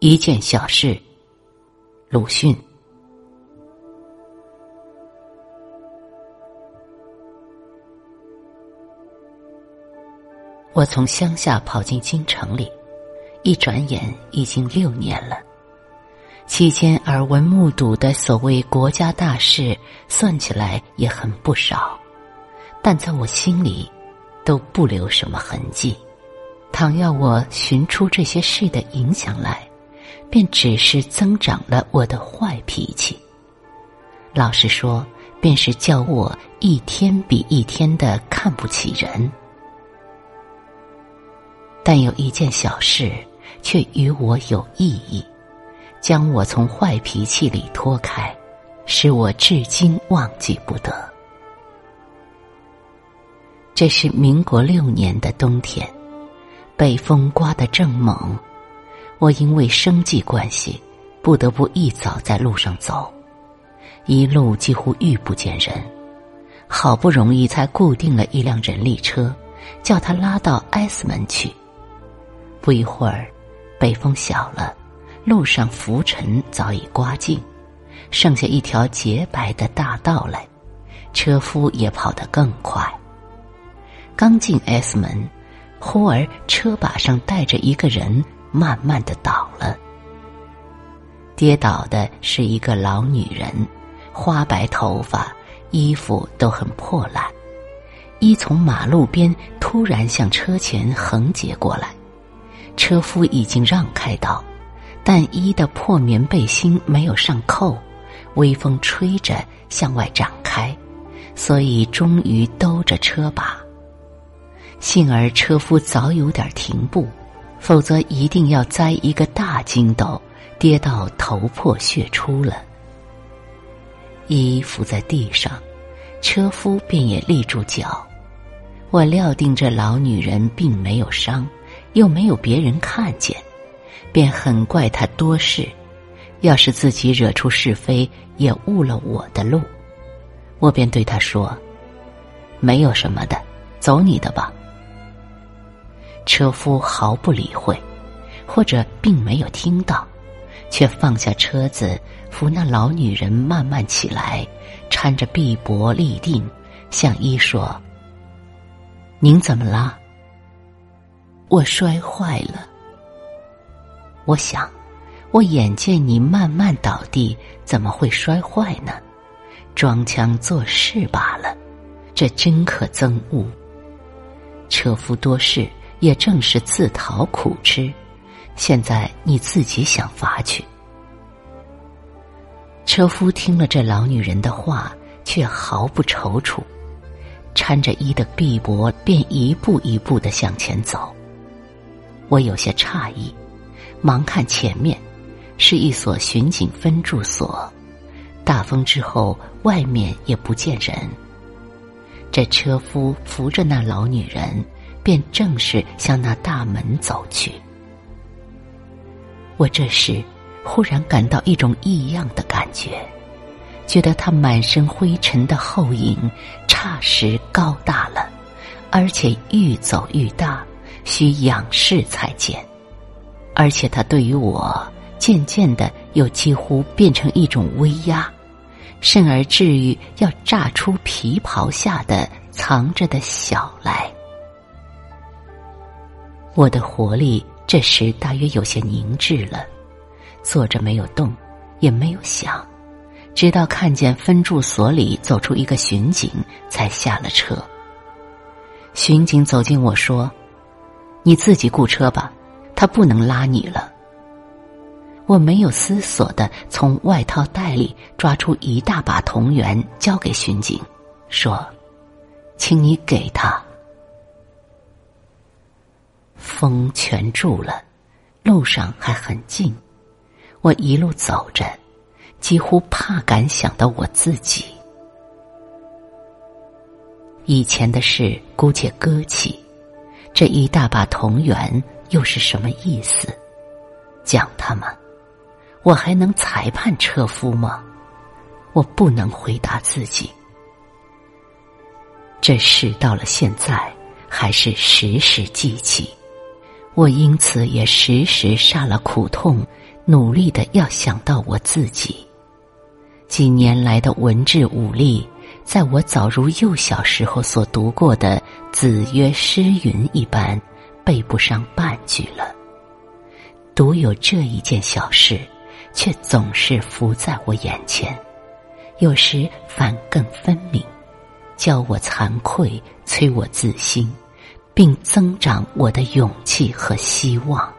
一件小事，鲁迅。我从乡下跑进京城里，一转眼已经六年了。期间耳闻目睹的所谓国家大事，算起来也很不少，但在我心里都不留什么痕迹。倘要我寻出这些事的影响来，便只是增长了我的坏脾气。老实说，便是叫我一天比一天的看不起人。但有一件小事，却与我有意义，将我从坏脾气里脱开，使我至今忘记不得。这是民国六年的冬天，北风刮得正猛，我因为生计关系，不得不一早在路上走，一路几乎遇不见人，好不容易才固定了一辆人力车，叫他拉到 S 门去。不一会儿，北风小了，路上浮尘早已刮净，剩下一条洁白的大道来，车夫也跑得更快。刚进 S 门，忽而车把上带着一个人，慢慢的倒了。跌倒的是一个老女人，花白头发，衣服都很破烂，一从马路边突然向车前横截过来。车夫已经让开道，但衣的破棉背心没有上扣，微风吹着向外展开，所以终于兜着车把。幸而车夫早有点停步，否则一定要栽一个大筋斗，跌到头破血出了。衣伏在地上，车夫便也立住脚。我料定这老女人并没有伤。又没有别人看见，便很怪她多事。要是自己惹出是非，也误了我的路，我便对他说：“没有什么的，走你的吧。”车夫毫不理会，或者并没有听到，却放下车子，扶那老女人慢慢起来，搀着臂膊立定，向一说：“您怎么了？”我摔坏了。我想，我眼见你慢慢倒地，怎么会摔坏呢？装腔作势罢了，这真可憎恶。车夫多事，也正是自讨苦吃。现在你自己想法去。车夫听了这老女人的话，却毫不踌躇，搀着衣的臂膊，便一步一步的向前走。我有些诧异，忙看前面，是一所巡警分驻所。大风之后，外面也不见人。这车夫扶着那老女人，便正式向那大门走去。我这时忽然感到一种异样的感觉，觉得他满身灰尘的后影，霎时高大了，而且愈走愈大。需仰视才见，而且他对于我渐渐的又几乎变成一种威压，甚而至于要炸出皮袍下的藏着的小来。我的活力这时大约有些凝滞了，坐着没有动，也没有想，直到看见分驻所里走出一个巡警，才下了车。巡警走近我说。你自己雇车吧，他不能拉你了。我没有思索的从外套袋里抓出一大把铜元，交给巡警，说：“请你给他。”风全住了，路上还很静。我一路走着，几乎怕敢想到我自己。以前的事，姑且搁起。这一大把铜元又是什么意思？讲他吗？我还能裁判车夫吗？我不能回答自己。这事到了现在，还是时时记起。我因此也时时煞了苦痛，努力的要想到我自己。几年来的文治武力，在我早如幼小时候所读过的“子曰诗云”一般，背不上半句了。独有这一件小事，却总是浮在我眼前，有时反更分明，教我惭愧，催我自新，并增长我的勇气和希望。